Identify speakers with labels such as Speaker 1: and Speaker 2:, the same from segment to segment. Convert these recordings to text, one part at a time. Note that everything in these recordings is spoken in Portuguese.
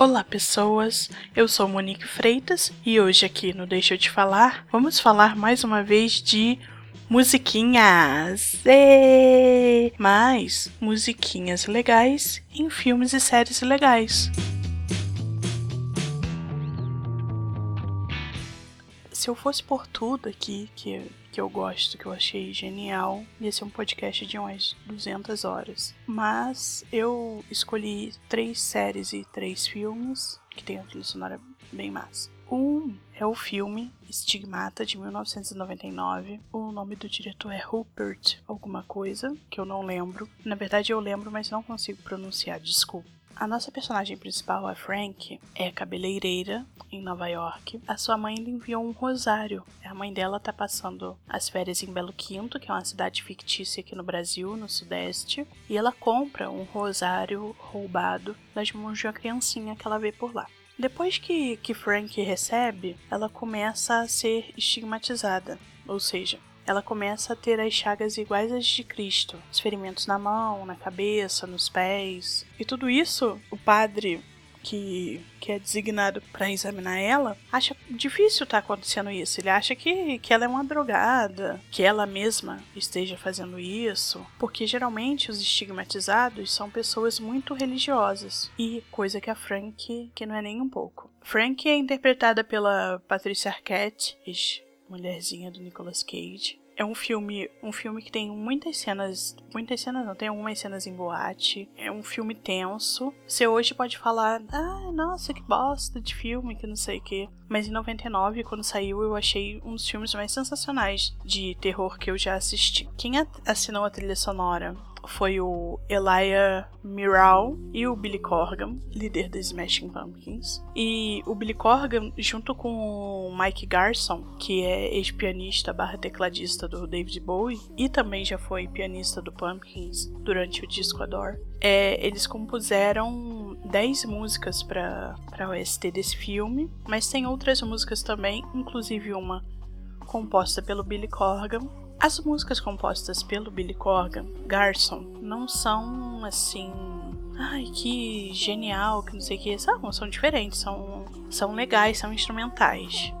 Speaker 1: Olá, pessoas! Eu sou Monique Freitas e hoje aqui no Deixa eu te falar, vamos falar mais uma vez de musiquinhas. Mas musiquinhas legais em filmes e séries legais. Se eu fosse por tudo aqui que que eu gosto, que eu achei genial. Ia ser um podcast de umas 200 horas. Mas eu escolhi três séries e três filmes que tem uma trilha sonora bem massa. Um é o filme Stigmata de 1999. O nome do diretor é Rupert alguma coisa, que eu não lembro. Na verdade eu lembro, mas não consigo pronunciar, desculpa. A nossa personagem principal, a Frank, é cabeleireira em Nova York. A sua mãe lhe enviou um rosário. A mãe dela tá passando as férias em Belo Quinto, que é uma cidade fictícia aqui no Brasil, no Sudeste, e ela compra um rosário roubado das mãos de uma criancinha que ela vê por lá. Depois que, que Frank recebe, ela começa a ser estigmatizada, ou seja, ela começa a ter as chagas iguais às de Cristo, os ferimentos na mão, na cabeça, nos pés. E tudo isso, o padre que, que é designado para examinar ela, acha difícil estar tá acontecendo isso. Ele acha que, que ela é uma drogada, que ela mesma esteja fazendo isso, porque geralmente os estigmatizados são pessoas muito religiosas, e coisa que a Frank que não é nem um pouco. Frank é interpretada pela Patricia Arquette, mulherzinha do Nicolas Cage. É um filme, um filme que tem muitas cenas, muitas cenas não, tem algumas cenas em boate. É um filme tenso. Você hoje pode falar, ah, nossa, que bosta de filme, que não sei o quê. Mas em 99, quando saiu, eu achei um dos filmes mais sensacionais de terror que eu já assisti. Quem assinou a trilha sonora foi o Elijah Miral e o Billy Corgan, líder dos Smashing Pumpkins. E o Billy Corgan, junto com o Mike Garson, que é ex-pianista barra tecladista do David Bowie, e também já foi pianista do Pumpkins durante o disco Adore, é, eles compuseram 10 músicas para a OST desse filme, mas tem outras músicas também, inclusive uma composta pelo Billy Corgan as músicas compostas pelo Billy Corgan, Garson, não são assim. Ai, que genial, que não sei o que. São, são diferentes, são, são legais, são instrumentais.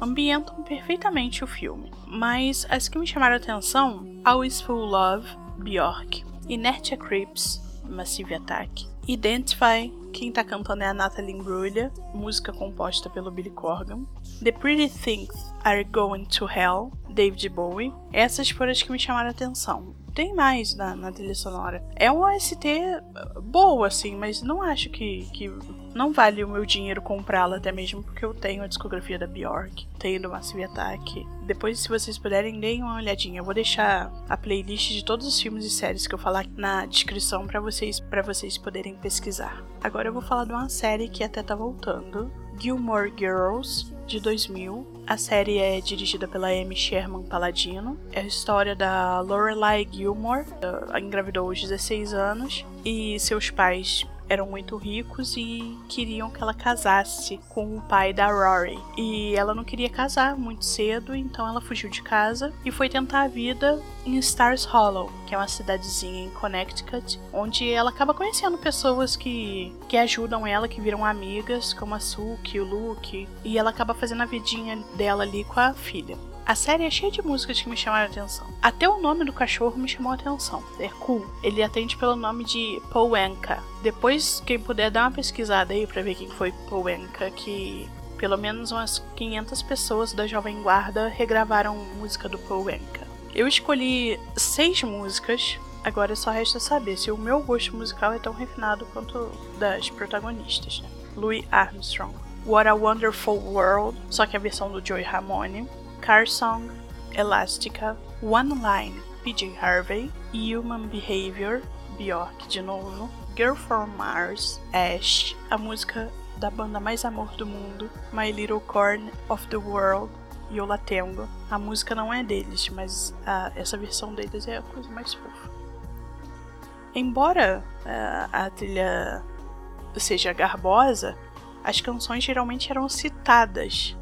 Speaker 1: Ambientam perfeitamente o filme. Mas as que me chamaram a atenção: Always Full Love, Bjork, Inertia Creeps, Massive Attack, Identify, quem tá cantando é a Natalie Imbruglia, música composta pelo Billy Corgan. The Pretty Things Are Going to Hell, David Bowie. Essas foram as que me chamaram a atenção. Tem mais na, na trilha sonora. É uma OST boa, assim, mas não acho que, que não vale o meu dinheiro comprá-la, até mesmo porque eu tenho a discografia da Bjork, tenho do Massive Attack. Depois, se vocês puderem, deem uma olhadinha. Eu vou deixar a playlist de todos os filmes e séries que eu falar na descrição para vocês, para vocês poderem pesquisar. Agora eu vou falar de uma série que até tá voltando, Gilmore Girls, de 2000. A série é dirigida pela Amy Sherman Paladino. É a história da Lorelai Gilmore, ela engravidou aos 16 anos e seus pais eram muito ricos e queriam que ela casasse com o pai da Rory. E ela não queria casar muito cedo, então ela fugiu de casa e foi tentar a vida em Stars Hollow, que é uma cidadezinha em Connecticut, onde ela acaba conhecendo pessoas que, que ajudam ela, que viram amigas, como a Suki, o Luke, e ela acaba fazendo a vidinha dela ali com a filha. A série é cheia de músicas que me chamaram a atenção. Até o nome do cachorro me chamou a atenção. É cool. Ele atende pelo nome de Poenka. Depois, quem puder dar uma pesquisada aí pra ver quem foi Poenka, que pelo menos umas 500 pessoas da Jovem Guarda regravaram música do Poenka. Eu escolhi seis músicas. Agora só resta saber se o meu gosto musical é tão refinado quanto das protagonistas. Né? Louis Armstrong. What a Wonderful World, só que a versão do Joey Ramone. Car Song, Elastica, One Line, PJ Harvey, Human Behavior, Bjork de novo, Girl from Mars, Ash, a música da banda mais amor do mundo, My Little Corn of the World, e Eu Tengo. A música não é deles, mas a, essa versão deles é a coisa mais fofa. Embora a, a trilha seja garbosa, as canções geralmente eram citadas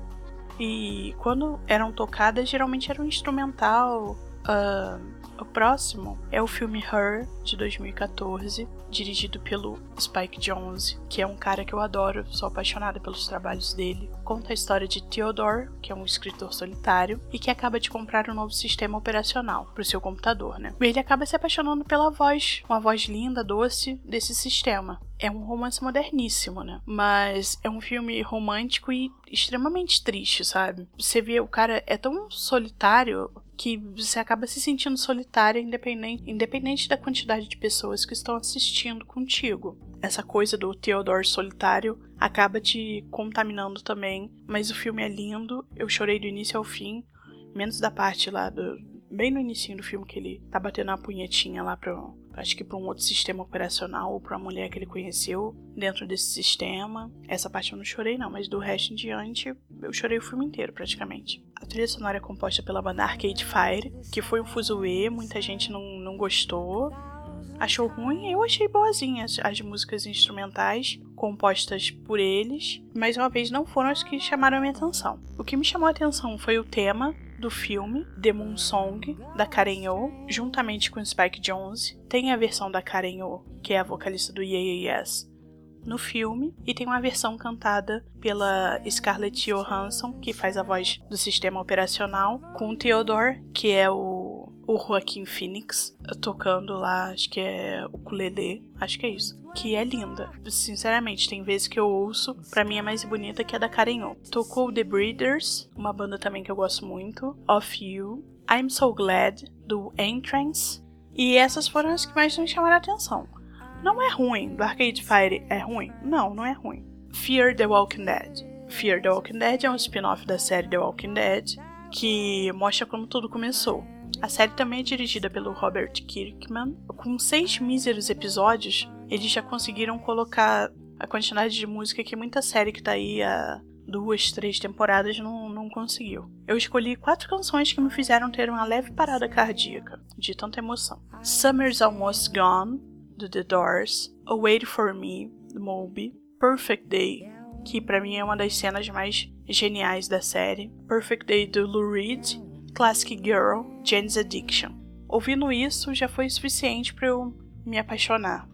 Speaker 1: e quando eram tocadas, geralmente era um instrumental Uh, o próximo é o filme Her, de 2014, dirigido pelo Spike Jonze, que é um cara que eu adoro, sou apaixonada pelos trabalhos dele. Conta a história de Theodore, que é um escritor solitário e que acaba de comprar um novo sistema operacional para o seu computador, né? E ele acaba se apaixonando pela voz, uma voz linda, doce desse sistema. É um romance moderníssimo, né? Mas é um filme romântico e extremamente triste, sabe? Você vê o cara é tão solitário que você acaba se sentindo solitária independente, independente da quantidade de pessoas que estão assistindo contigo. Essa coisa do Theodore solitário acaba te contaminando também, mas o filme é lindo, eu chorei do início ao fim, menos da parte lá do bem no início do filme que ele tá batendo a punhetinha lá pro acho que para um outro sistema operacional ou para uma mulher que ele conheceu dentro desse sistema. Essa parte eu não chorei não, mas do resto em diante eu chorei o filme inteiro praticamente. A trilha sonora é composta pela banda Arcade Fire, que foi um fuzuê, muita gente não, não gostou. Achou ruim, eu achei boazinhas as músicas instrumentais compostas por eles, mas uma vez não foram as que chamaram a minha atenção. O que me chamou a atenção foi o tema, do filme The Moon Song, da Karen Oh, juntamente com Spike Jonze. Tem a versão da Karen Oh, que é a vocalista do Yeah Yes, no filme, e tem uma versão cantada pela Scarlett Johansson, que faz a voz do sistema operacional, com o Theodore, que é o, o Joaquin Phoenix, tocando lá, acho que é o ukulele, acho que é isso que é linda. Sinceramente, tem vezes que eu ouço, para mim é mais bonita que a da Karen O. Tocou The Breeders, uma banda também que eu gosto muito, Of You, I'm So Glad, do Entrance, e essas foram as que mais me chamaram a atenção. Não é ruim, do Arcade Fire é ruim? Não, não é ruim. Fear the Walking Dead. Fear the Walking Dead é um spin-off da série The Walking Dead que mostra como tudo começou. A série também é dirigida pelo Robert Kirkman. Com seis míseros episódios, eles já conseguiram colocar a quantidade de música que muita série que tá aí há duas, três temporadas não, não conseguiu. Eu escolhi quatro canções que me fizeram ter uma leve parada cardíaca, de tanta emoção. Summer's Almost Gone, do The Doors, A Wait For Me, do Moby, Perfect Day, que para mim é uma das cenas mais geniais da série, Perfect Day do Lou Reed, Classic Girl, Jane's Addiction. Ouvindo isso já foi suficiente para eu me apaixonar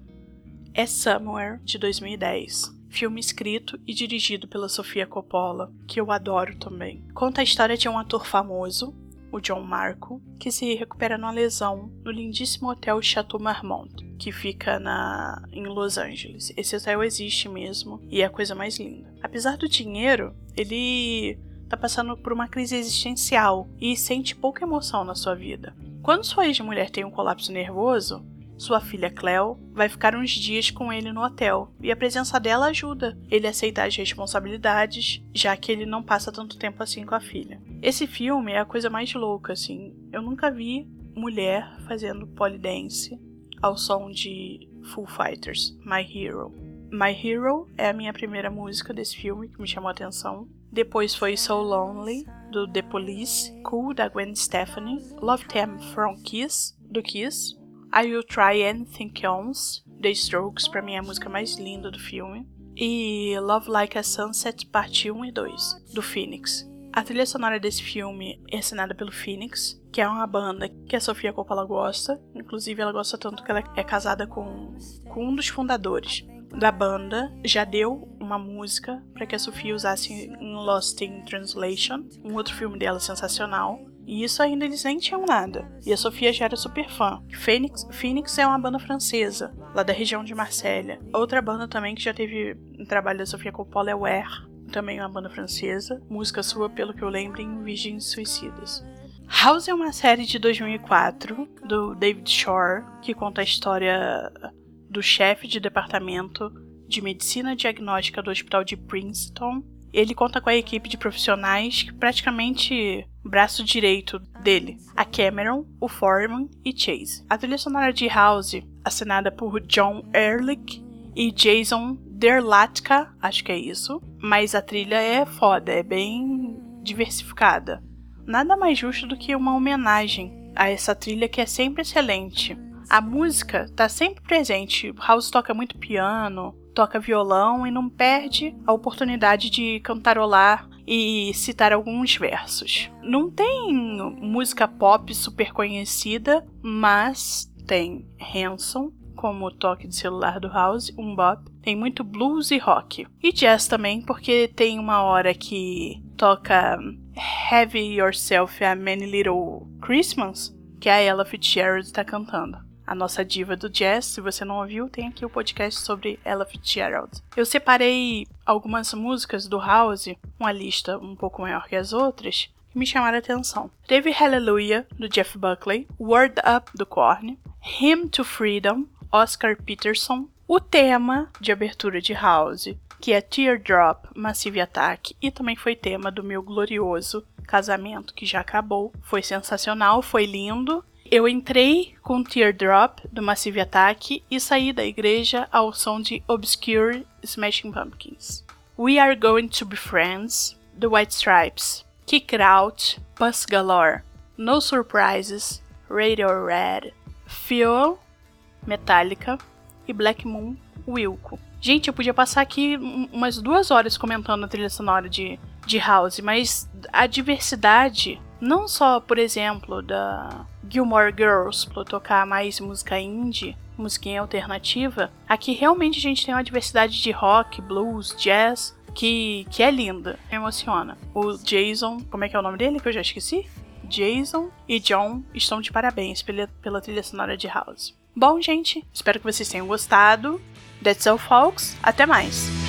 Speaker 1: é Somewhere, de 2010. Filme escrito e dirigido pela Sofia Coppola, que eu adoro também. Conta a história de um ator famoso, o John Marco, que se recupera numa lesão no lindíssimo hotel Chateau Marmont, que fica na em Los Angeles. Esse hotel existe mesmo e é a coisa mais linda. Apesar do dinheiro, ele tá passando por uma crise existencial e sente pouca emoção na sua vida. Quando sua ex-mulher tem um colapso nervoso, sua filha Cleo vai ficar uns dias com ele no hotel e a presença dela ajuda ele a aceitar as responsabilidades, já que ele não passa tanto tempo assim com a filha. Esse filme é a coisa mais louca, assim. Eu nunca vi mulher fazendo polidense ao som de Full Fighters, My Hero. My Hero é a minha primeira música desse filme que me chamou a atenção. Depois foi So Lonely, do The Police, Cool, da Gwen Stefani, Love Them From Kiss, do Kiss, I Will Try Anything Else, The Strokes, pra mim é a música mais linda do filme. E Love Like a Sunset, parte 1 e 2, do Phoenix. A trilha sonora desse filme é assinada pelo Phoenix, que é uma banda que a Sofia Coppola gosta. Inclusive, ela gosta tanto que ela é casada com, com um dos fundadores da banda. Já deu uma música para que a Sofia usasse em Lost in Translation, um outro filme dela sensacional. E isso ainda eles nem tinham nada. E a Sofia já era super fã. Phoenix, Phoenix é uma banda francesa, lá da região de Marsella. Outra banda também que já teve um trabalho da Sofia Coppola é o Air, também uma banda francesa. Música sua, pelo que eu lembro, em Virgens Suicidas. House é uma série de 2004 do David Shore que conta a história do chefe de departamento de medicina diagnóstica do Hospital de Princeton ele conta com a equipe de profissionais praticamente braço direito dele, a Cameron, o Foreman e Chase. A trilha sonora de House, assinada por John Ehrlich e Jason Derlatka, acho que é isso, mas a trilha é foda, é bem diversificada. Nada mais justo do que uma homenagem a essa trilha que é sempre excelente. A música tá sempre presente. House toca muito piano, toca violão e não perde a oportunidade de cantarolar e citar alguns versos. Não tem música pop super conhecida, mas tem Hanson, como o toque de celular do House, um bop. Tem muito blues e rock. E jazz também, porque tem uma hora que toca Have Yourself a Many Little Christmas, que a Ella Fitzgerald está cantando. A nossa diva do jazz, se você não ouviu, tem aqui o podcast sobre Ella Fitzgerald. Eu separei algumas músicas do House, uma lista um pouco maior que as outras, que me chamaram a atenção. Teve Hallelujah, do Jeff Buckley, Word Up, do Korn, Hymn to Freedom, Oscar Peterson, o tema de abertura de House, que é Teardrop Massive Attack, e também foi tema do meu glorioso casamento que já acabou. Foi sensacional, foi lindo. Eu entrei com Teardrop do Massive Attack e saí da igreja ao som de Obscure Smashing Pumpkins. We Are Going to Be Friends, The White Stripes, Kick It Out, Bus Galore, No Surprises, Radio Red, Fuel Metallica e Black Moon Wilco. Gente, eu podia passar aqui umas duas horas comentando a trilha sonora de, de House, mas a diversidade, não só, por exemplo, da Gilmore Girls, para tocar mais música indie, musiquinha alternativa, aqui realmente a gente tem uma diversidade de rock, blues, jazz, que, que é linda, emociona. O Jason, como é que é o nome dele que eu já esqueci? Jason e John estão de parabéns pela, pela trilha sonora de House. Bom, gente, espero que vocês tenham gostado. That's all, folks. Até mais!